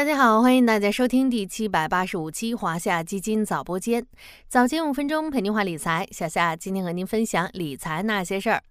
大家好，欢迎大家收听第七百八十五期华夏基金早播间，早间五分钟陪您话理财。小夏今天和您分享理财那些事儿。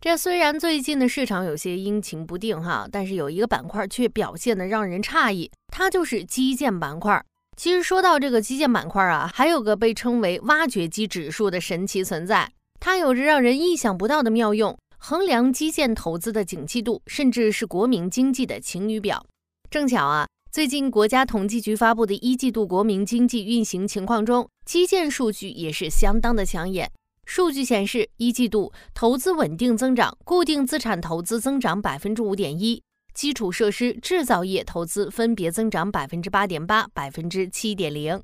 这虽然最近的市场有些阴晴不定哈，但是有一个板块却表现的让人诧异，它就是基建板块。其实说到这个基建板块啊，还有个被称为挖掘机指数的神奇存在，它有着让人意想不到的妙用，衡量基建投资的景气度，甚至是国民经济的晴雨表。正巧啊。最近，国家统计局发布的一季度国民经济运行情况中，基建数据也是相当的抢眼。数据显示，一季度投资稳定增长，固定资产投资增长百分之五点一，基础设施、制造业投资分别增长百分之八点八、百分之七点零。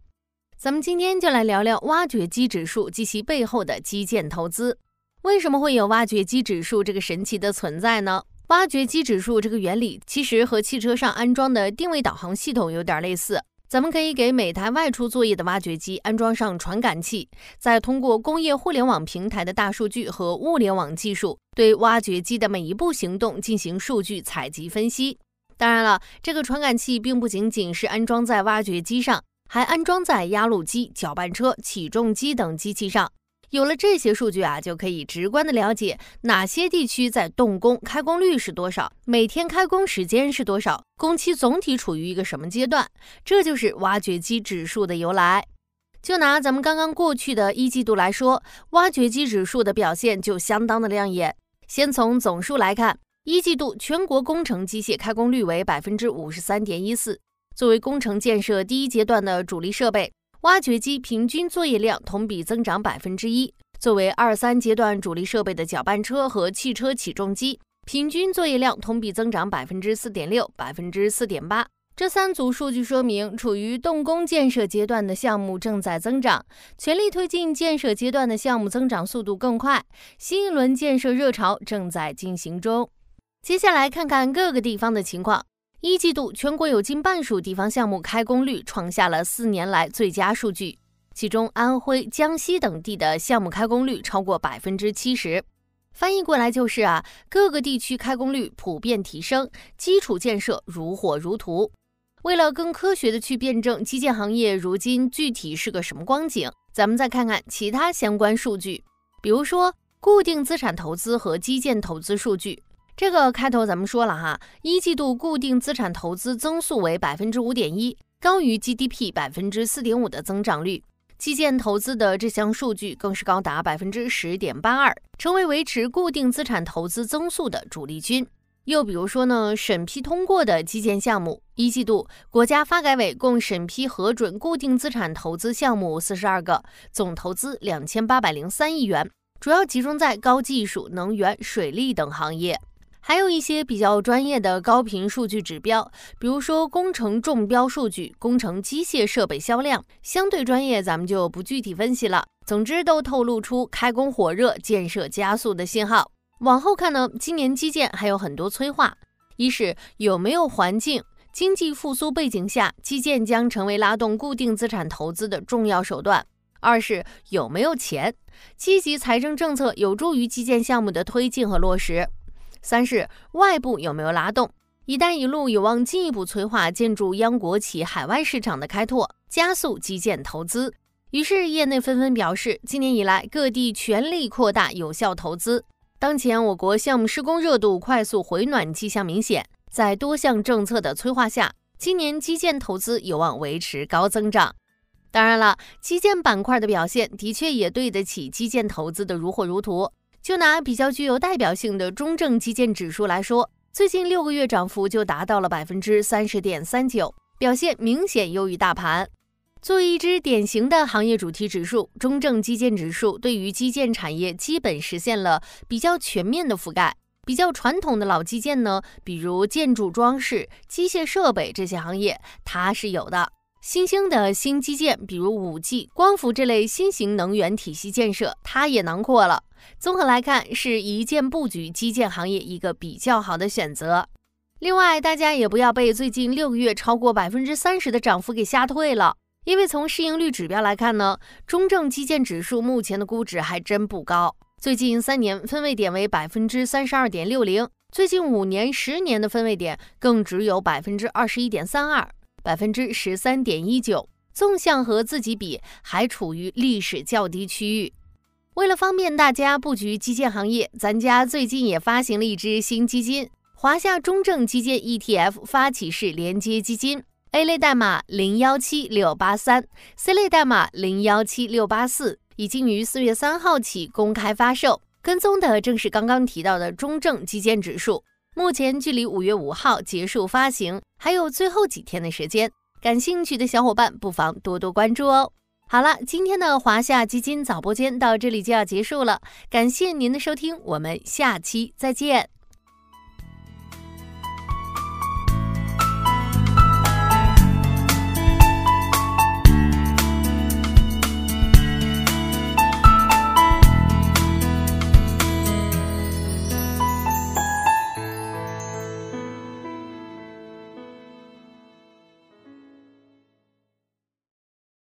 咱们今天就来聊聊挖掘机指数及其背后的基建投资。为什么会有挖掘机指数这个神奇的存在呢？挖掘机指数这个原理其实和汽车上安装的定位导航系统有点类似。咱们可以给每台外出作业的挖掘机安装上传感器，再通过工业互联网平台的大数据和物联网技术，对挖掘机的每一步行动进行数据采集分析。当然了，这个传感器并不仅仅是安装在挖掘机上，还安装在压路机、搅拌车、起重机等机器上。有了这些数据啊，就可以直观的了解哪些地区在动工，开工率是多少，每天开工时间是多少，工期总体处于一个什么阶段。这就是挖掘机指数的由来。就拿咱们刚刚过去的一季度来说，挖掘机指数的表现就相当的亮眼。先从总数来看，一季度全国工程机械开工率为百分之五十三点一四。作为工程建设第一阶段的主力设备。挖掘机平均作业量同比增长百分之一。作为二三阶段主力设备的搅拌车和汽车起重机，平均作业量同比增长百分之四点六、百分之四点八。这三组数据说明，处于动工建设阶段的项目正在增长，全力推进建设阶段的项目增长速度更快，新一轮建设热潮正在进行中。接下来看看各个地方的情况。一季度，全国有近半数地方项目开工率创下了四年来最佳数据，其中安徽、江西等地的项目开工率超过百分之七十。翻译过来就是啊，各个地区开工率普遍提升，基础建设如火如荼。为了更科学的去辩证基建行业如今具体是个什么光景，咱们再看看其他相关数据，比如说固定资产投资和基建投资数据。这个开头咱们说了哈，一季度固定资产投资增速为百分之五点一，高于 GDP 百分之四点五的增长率。基建投资的这项数据更是高达百分之十点八二，成为维持固定资产投资增速的主力军。又比如说呢，审批通过的基建项目，一季度国家发改委共审批核准固定资产投资项目四十二个，总投资两千八百零三亿元，主要集中在高技术、能源、水利等行业。还有一些比较专业的高频数据指标，比如说工程中标数据、工程机械设备销量，相对专业，咱们就不具体分析了。总之，都透露出开工火热、建设加速的信号。往后看呢，今年基建还有很多催化：一是有没有环境，经济复苏背景下，基建将成为拉动固定资产投资的重要手段；二是有没有钱，积极财政政策有助于基建项目的推进和落实。三是外部有没有拉动？一带一路有望进一步催化建筑央国企海外市场的开拓，加速基建投资。于是业内纷纷表示，今年以来各地全力扩大有效投资。当前我国项目施工热度快速回暖迹象明显，在多项政策的催化下，今年基建投资有望维持高增长。当然了，基建板块的表现的确也对得起基建投资的如火如荼。就拿比较具有代表性的中证基建指数来说，最近六个月涨幅就达到了百分之三十点三九，表现明显优于大盘。作为一只典型的行业主题指数，中证基建指数对于基建产业基本实现了比较全面的覆盖。比较传统的老基建呢，比如建筑装饰、机械设备这些行业，它是有的。新兴的新基建，比如五 G、光伏这类新型能源体系建设，它也囊括了。综合来看，是一键布局基建行业一个比较好的选择。另外，大家也不要被最近六个月超过百分之三十的涨幅给吓退了，因为从市盈率指标来看呢，中证基建指数目前的估值还真不高。最近三年分位点为百分之三十二点六零，最近五年、十年的分位点更只有百分之二十一点三二。百分之十三点一九，纵向和自己比还处于历史较低区域。为了方便大家布局基建行业，咱家最近也发行了一支新基金——华夏中证基建 ETF 发起式连接基金，A 类代码零幺七六八三，C 类代码零幺七六八四，已经于四月三号起公开发售。跟踪的正是刚刚提到的中证基建指数。目前距离五月五号结束发行还有最后几天的时间，感兴趣的小伙伴不妨多多关注哦。好了，今天的华夏基金早播间到这里就要结束了，感谢您的收听，我们下期再见。